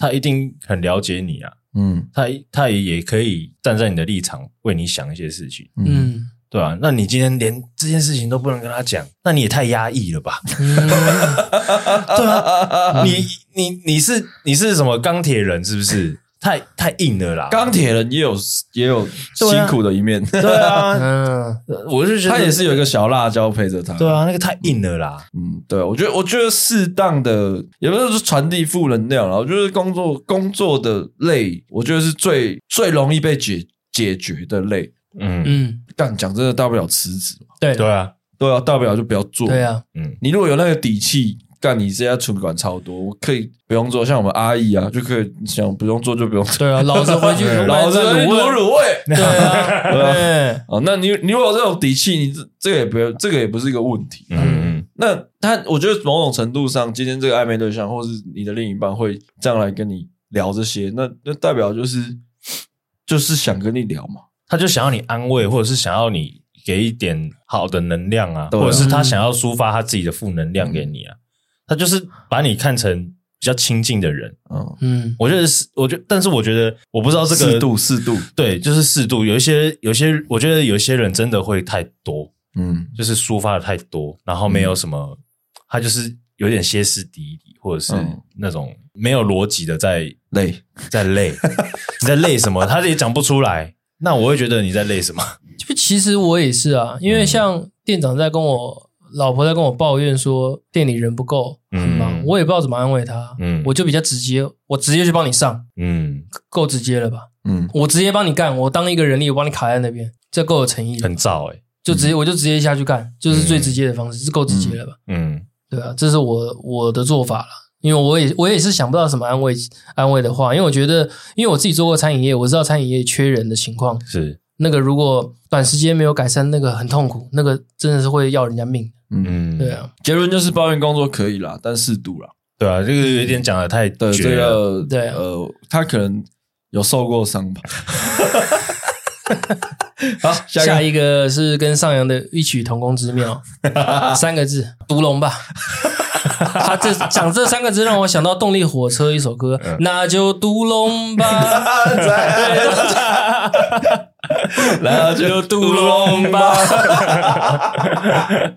他一定很了解你啊，嗯，他他也也可以站在你的立场为你想一些事情，嗯，对啊，那你今天连这件事情都不能跟他讲，那你也太压抑了吧？嗯、对啊，你你你是你是什么钢铁人是不是？太太硬了啦！钢铁人也有也有辛苦的一面，对啊，嗯，我是觉得他也是有一个小辣椒陪着他，对啊，那个太硬了啦，嗯，对，我觉得我觉得适当的，也不是说传递负能量啦，我觉得工作工作的累，我觉得是最最容易被解解决的累，嗯。嗯，但讲真的，大不了辞职嘛，对对啊，对啊，大不了就不要做，对啊，嗯，你如果有那个底气。干你这家存款超多，我可以不用做，像我们阿姨啊，就可以想不用做就不用做。对啊，老子回去老子卤卤味。对啊，对啊。哦，那你你如果有这种底气，你这这个也不要，这个也不是一个问题。嗯嗯。那他，我觉得某种程度上，今天这个暧昧对象，或是你的另一半，会这样来跟你聊这些，那那代表就是就是想跟你聊嘛，他就想要你安慰，或者是想要你给一点好的能量啊，或者是他想要抒发他自己的负能量给你啊。他就是把你看成比较亲近的人，嗯嗯，我觉得是，我觉得，但是我觉得，我不知道这个适度，适度，对，就是适度。有一些，有些，我觉得有一些人真的会太多，嗯，就是抒发的太多，然后没有什么，嗯、他就是有点歇斯底里，或者是那种没有逻辑的在累，在累，你在累什么？他也讲不出来。那我会觉得你在累什么？就其实我也是啊，因为像店长在跟我。老婆在跟我抱怨说店里人不够，很忙，嗯、我也不知道怎么安慰她。嗯，我就比较直接，我直接去帮你上。嗯，够直接了吧？嗯，我直接帮你干，我当一个人力，我帮你卡在那边，这够有诚意。很燥哎、欸，就直接、嗯、我就直接下去干，就是最直接的方式，是够直接了吧？嗯，对啊，这是我我的做法了，因为我也我也是想不到什么安慰安慰的话，因为我觉得，因为我自己做过餐饮业，我知道餐饮业缺人的情况是那个，如果短时间没有改善，那个很痛苦，那个真的是会要人家命。嗯，对啊，结论就是抱怨工作可以啦，但适度啦。对啊，这个有点讲的太对这个，对呃，他可能有受过伤吧。好，下一，下一个是跟上扬的异曲同工之妙，三个字，独龙吧。他这讲这三个字让我想到动力火车一首歌，嗯、那就独龙吧。那就 独龙吧。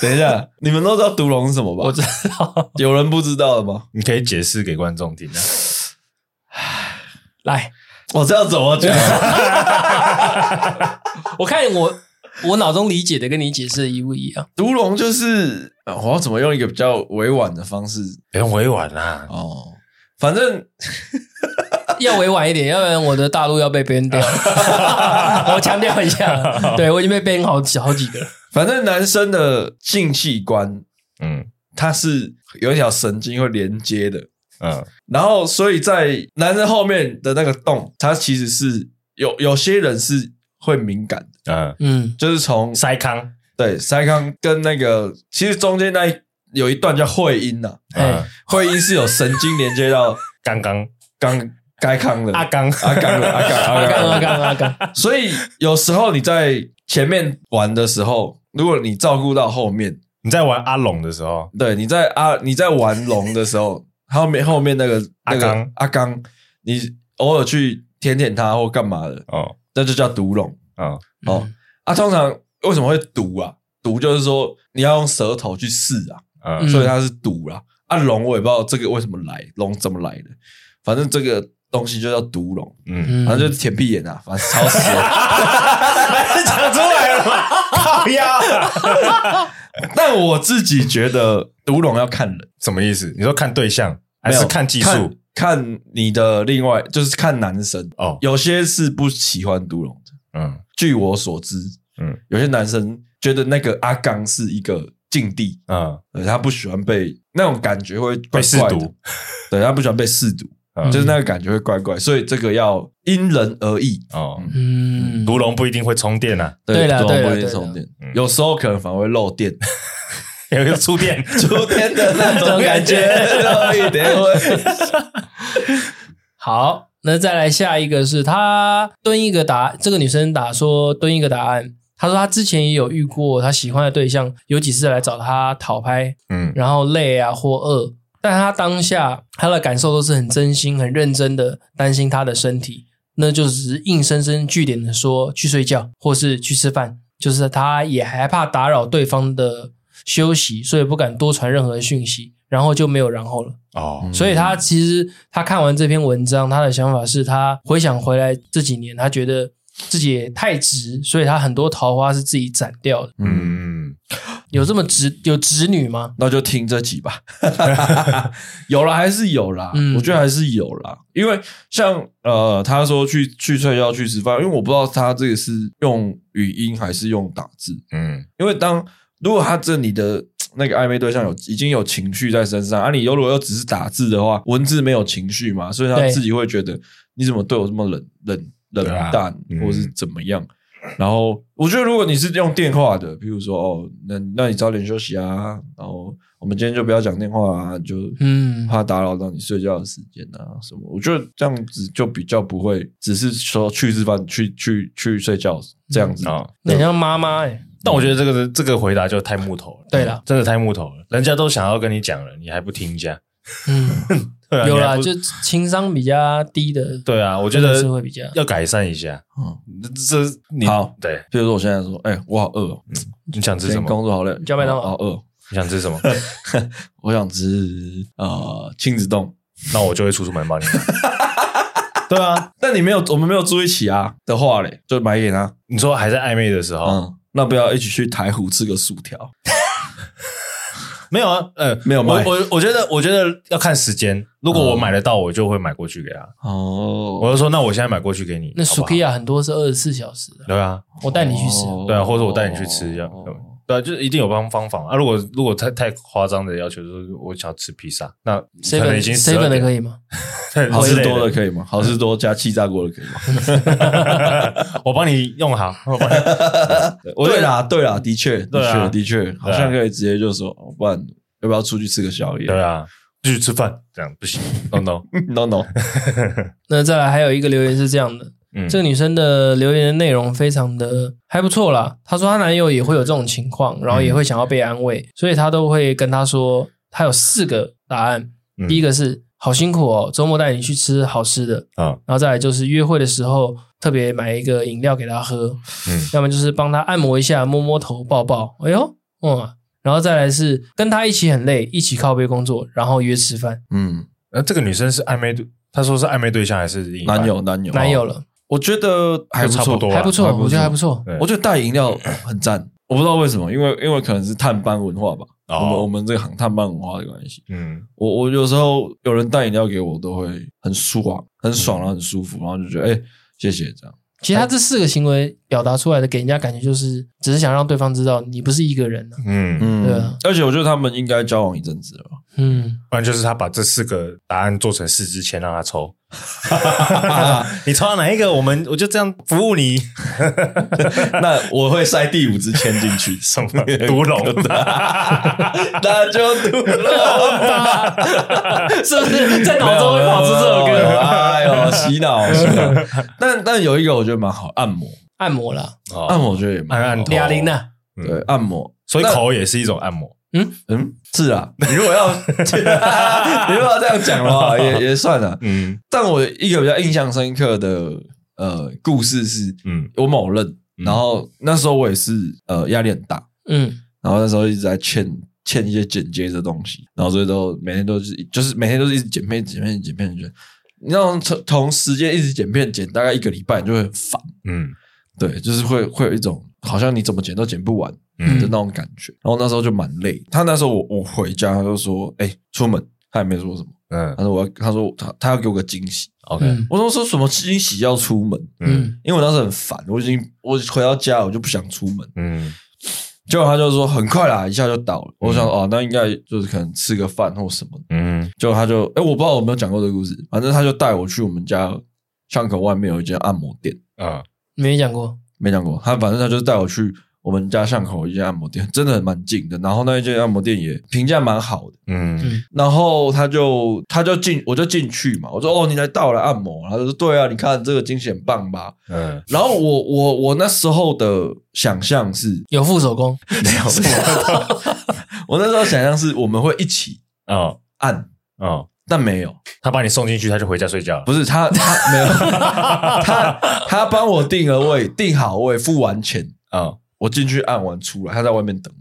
等一下，你们都知道独龙是什么吧？我知道，有人不知道的吗？你可以解释给观众听啊。来，我这样怎么讲？我看我我脑中理解的跟你解释的一不一样？独龙就是，我要怎么用一个比较委婉的方式？不用委婉啦。哦，反正。要委婉一点，要不然我的大陆要被 ban 掉。我强调一下，对，我已经被 ban 好几好几个。反正男生的性器官，嗯，它是有一条神经会连接的，嗯，然后所以在男生后面的那个洞，它其实是有有些人是会敏感的，嗯。嗯，就是从塞康，对，塞康跟那个其实中间那一有一段叫会阴呐，嗯，会阴是有神经连接到 刚刚。刚。该康的。阿刚。阿刚阿刚阿刚。阿刚阿刚，所以有时候你在前面玩的时候，如果你照顾到后面，你在玩阿龙的时候，对，你在阿你在玩龙的时候，后面后面那个那个阿刚，你偶尔去舔舔他或干嘛的哦，那就叫毒龙。啊哦。啊，通常为什么会毒啊？毒就是说你要用舌头去试啊，所以它是毒啦。啊龙我也不知道这个为什么来，龙怎么来的，反正这个。东西就叫毒龙，嗯，反正就是舔屁眼啊，反正超死，讲出来了嘛，靠呀。但我自己觉得毒龙要看人，什么意思？你说看对象还是看技术？看你的另外就是看男生。哦，有些是不喜欢毒龙的，嗯，据我所知，嗯，有些男生觉得那个阿刚是一个禁地，嗯，他不喜欢被那种感觉会怪怪，被试毒，对，他不喜欢被试毒。就是那个感觉会怪怪，所以这个要因人而异。哦。嗯，独龙不一定会充电啊，对了，独龙不一定充电，有时候可能反而会漏电，有一个触电。触电的那种感觉，漏一点会。好，那再来下一个是他蹲一个答，这个女生打说蹲一个答案。她说她之前也有遇过她喜欢的对象，有几次来找她讨拍，嗯，然后累啊或饿，但他当下他的感受都是很真心、很认真的担心他的身体，那就只是硬生生据点的说去睡觉或是去吃饭，就是他也害怕打扰对方的休息，所以不敢多传任何讯息。然后就没有然后了哦，所以他其实他看完这篇文章，他的想法是他回想回来这几年，他觉得自己也太直，所以他很多桃花是自己斩掉的。嗯，有这么直有直女吗？那就听这集吧。有了，还是有啦。嗯，我觉得还是有啦。因为像呃，他说去去睡觉去吃饭，因为我不知道他这个是用语音还是用打字。嗯，因为当如果他这里的。那个暧昧对象有已经有情绪在身上，啊，你如果又只是打字的话，文字没有情绪嘛，所以他自己会觉得你怎么对我这么冷冷冷淡，或是怎么样？然后我觉得如果你是用电话的，比如说哦，那那你早点休息啊，然后我们今天就不要讲电话啊，就嗯，怕打扰到你睡觉的时间啊什么。我觉得这样子就比较不会只是说去吃饭去去去睡觉这样子啊，很像妈妈哎。但我觉得这个这个回答就太木头了。对了，真的太木头了。人家都想要跟你讲了，你还不听讲？嗯，有啦，就情商比较低的。对啊，我觉得是会比较要改善一下。嗯，这你好，对。比如说我现在说，哎，我好饿哦。你想吃什么？工作好累，叫麦当劳。好饿。你想吃什么？我想吃呃亲子冻。那我就会出出门帮你。对啊，但你没有，我们没有住一起啊的话嘞，就买给他。你说还在暧昧的时候，嗯。那不要一起去台湖吃个薯条？没有啊，呃，没有买。我我我觉得，我觉得要看时间。如果我买得到，我就会买过去给他。哦，我就说，那我现在买过去给你。那薯皮啊，很多是二十四小时的。对啊，我带你去吃。对啊，或者我带你去吃这样。对啊，就是一定有方方法啊。如果如果太太夸张的要求，就是我想要吃披萨，那可能已经 seven 的可以吗？好事多的可以吗？好事多加气炸锅的可以吗？我帮你用好。对啦，对啦，的确，的确，的确，好像可以直接就说，不然要不要出去吃个宵夜？对啊，继续吃饭，这样不行。No no no no。那再来还有一个留言是这样的。嗯、这个女生的留言的内容非常的还不错啦。她说她男友也会有这种情况，然后也会想要被安慰，嗯、所以她都会跟他说，她有四个答案。嗯、第一个是好辛苦哦，周末带你去吃好吃的。啊，然后再来就是约会的时候特别买一个饮料给她喝，嗯，要么就是帮她按摩一下，摸摸头，抱抱，哎呦，嗯，然后再来是跟他一起很累，一起靠背工作，然后约吃饭，嗯，那这个女生是暧昧对，她说是暧昧对象还是男友？男友，男友了。我觉得还不错，还不错，我觉得还不错。我觉得带饮料很赞，我不知道为什么，因为因为可能是探班文化吧，我们我们这个行探班文化的关系。嗯，我我有时候有人带饮料给我，都会很爽，很爽，然后很舒服，然后就觉得哎，谢谢这样。其实他这四个行为表达出来的，给人家感觉就是只是想让对方知道你不是一个人。嗯嗯，对啊。而且我觉得他们应该交往一阵子了。嗯，不然就是他把这四个答案做成四支签让他抽。你抽到哪一个？我们我就这样服务你。那我会塞第五支签进去，什么独龙的？那就独龙吧。是不是在脑中会跑出这首歌？哎呦，洗脑洗脑。但但有一个我觉得蛮好，按摩按摩啦，按摩我觉得也蛮按按头。哑铃呢？对，按摩，所以口也是一种按摩。嗯？嗯，是啊，你如果要 你如果要这样讲的话，也 也算了。嗯，但我一个比较印象深刻的呃故事是，嗯，我某任，然后那时候我也是呃压力很大，嗯，然后那时候一直在欠欠一些剪接的东西，然后所以都每天都是就是每天都是一直剪片剪片剪片剪，你知道从同时间一直剪片剪大概一个礼拜就会很烦，嗯，对，就是会会有一种好像你怎么剪都剪不完。的那种感觉，然后那时候就蛮累。他那时候我我回家，他就说：“哎，出门。”他也没说什么。嗯，他说我要，他说他他要给我个惊喜。OK，我说说什么惊喜要出门？嗯，因为我当时很烦，我已经我回到家我就不想出门。嗯，结果他就说很快啦，一下就到了。嗯、我想哦，那应该就是可能吃个饭或什么。嗯，结果他就哎，我不知道我有没有讲过这个故事，反正他就带我去我们家巷口外面有一间按摩店啊，没讲过，没讲过。他反正他就带我去。我们家巷口一间按摩店，真的蛮近的。然后那一间按摩店也评价蛮好的。嗯，然后他就他就进，我就进去嘛。我说：“哦，你来到我来按摩。”他说：“对啊，你看这个惊险棒吧。”嗯。然后我我我那时候的想象是有副手工，没 有。我那时候想象是我们会一起啊按啊，但没有。他把你送进去，他就回家睡觉了。不是他他没有，他他帮我定了位，定好位，付完钱啊。我进去按完出来，他在外面等。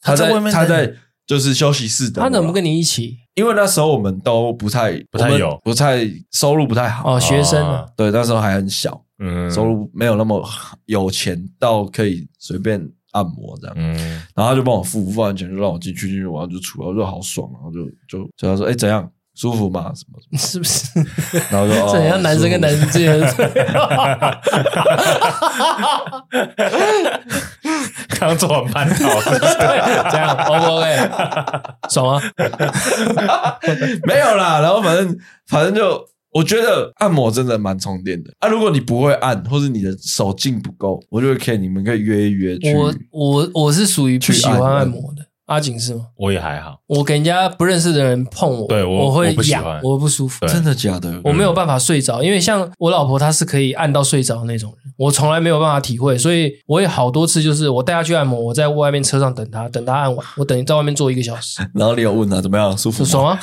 他在外面，他在就是休息室等。他怎么不跟你一起？因为那时候我们都不太不太有，不太收入不太好哦，学生对，那时候还很小，嗯，收入没有那么有钱到可以随便按摩这样。嗯，然后他就帮我付付完钱，就让我进去，进去然后就出来，我就好爽，然后就就就他说，哎，怎样？舒服吗？什么？是不是？然后说，怎样？男生跟男生之间，刚刚做完半套，这样 O 不 OK？爽吗？没有啦。然后反正反正就，我觉得按摩真的蛮充电的啊。如果你不会按，或者你的手劲不够，我就会可以，你们可以约一约去。我我我是属于不喜欢按摩的。阿景是吗？我也还好，我给人家不认识的人碰我，对我，我会痒，我不舒服。真的假的？我没有办法睡着，因为像我老婆，她是可以按到睡着的那种人，我从来没有办法体会。所以我也好多次，就是我带她去按摩，我在外面车上等她，等她按完，我等于在外面坐一个小时。然后你有问她怎么样？舒服？爽啊？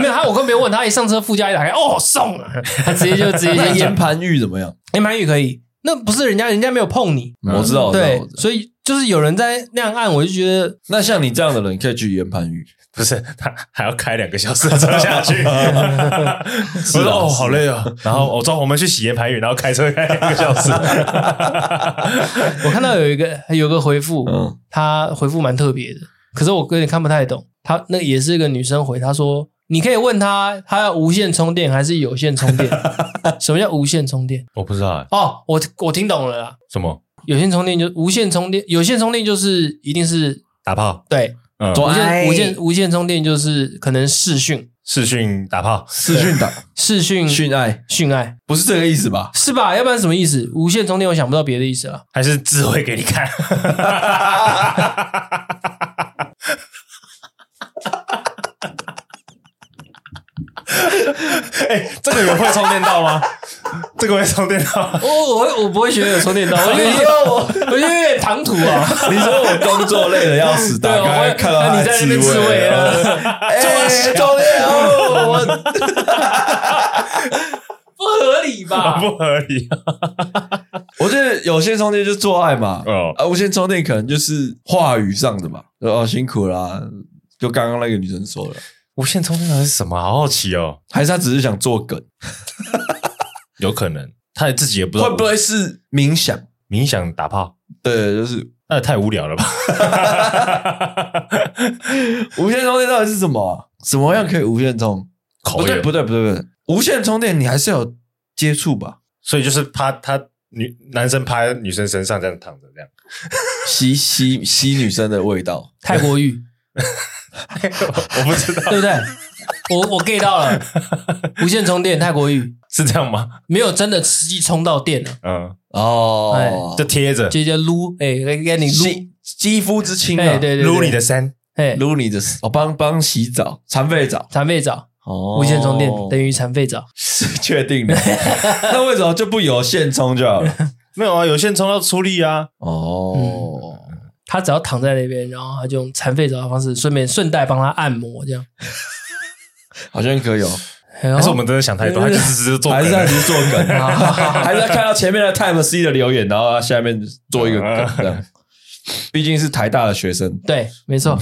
没有，她我更没有问她，一上车副驾一打开，哦，送啊，她直接就直接。岩盘浴怎么样？岩盘浴可以，那不是人家人家没有碰你，我知道，对，所以。就是有人在那样按，我就觉得那像你这样的人可以去岩盘浴，不是他还要开两个小时车下去。我说哦，好累啊。然后我说我们去洗岩盘浴，然后开车开两个小时。我看到有一个有个回复，他回复蛮特别的，可是我有点看不太懂。他那也是一个女生回，他说你可以问他，他要无线充电还是有线充电？什么叫无线充电？我不知道。哦，我我听懂了啦。什么？有线充电就无线充电，有线充电就是一定是打炮，对，嗯，无线无线无线充电就是可能视讯视讯打炮，视讯打视讯训爱训爱，不是这个意思吧？是吧？要不然什么意思？无线充电我想不到别的意思了，还是智慧给你看？哎、欸，这个有会充电到吗？这个会充电到？我我我不会觉得有充电到，我觉得我我觉得有点唐突啊！你说我工作累的要死，打开看到你在那边自慰啊？哎，充电哦！我不合理吧？不合理。我觉得有线充电就是做爱嘛，啊，无线充电可能就是话语上的嘛。哦，辛苦啦，就刚刚那个女生说了。无线充电是什么？好好奇哦，还是他只是想做梗？有可能，他自己也不知道。会不会是冥想？冥想打炮？对，就是那也太无聊了吧？无线充电到底是什么？什么样可以无线充？口不对，不对，不对，不对，无线充电你还是有接触吧？所以就是趴他女男生趴在女生身上这样躺着，这样吸吸吸女生的味道，泰国浴。我不知道，对不对？我我 get 到了，无线充电泰国语。是这样吗？没有真的实际充到电了，嗯。哦，就贴着，直接撸，哎，给你撸。肌肤之亲啊，对对，撸你的身，哎，撸你的，我帮帮洗澡，残废澡，残废澡，哦，无线充电等于残废澡，是确定的？那为什么就不有线充就好了？没有啊，有线充要出力啊，哦。他只要躺在那边，然后他就用残废找的方式，顺便顺带帮他按摩，这样。好像可以哦。还是我们真的想太多，还是只是做，还是在只是做梗，还是在 看到前面的 Type C 的留言，然后下面做一个梗，这样。毕竟是台大的学生，对，没错。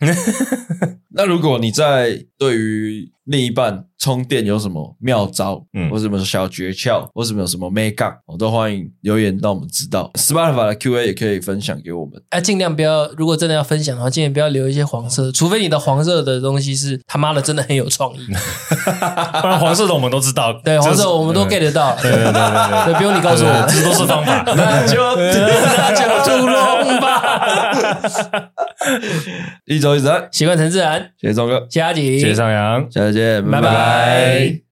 那如果你在对于另一半充电有什么妙招，嗯，或什么小诀窍，或什么有什么 make up，我都欢迎留言让我们知道。Spotify 的 Q&A 也可以分享给我们。哎，尽量不要，如果真的要分享的话，尽量不要留一些黄色，除非你的黄色的东西是他妈的真的很有创意。不然黄色的我们都知道，对，黄色我们都 get 得到。对对对对对，不用你告诉我，这都是方法。那就那就屠龙吧。一周一次，习惯成自然。谢谢钟哥，谢谢阿吉，谢谢上扬，下次见，拜拜。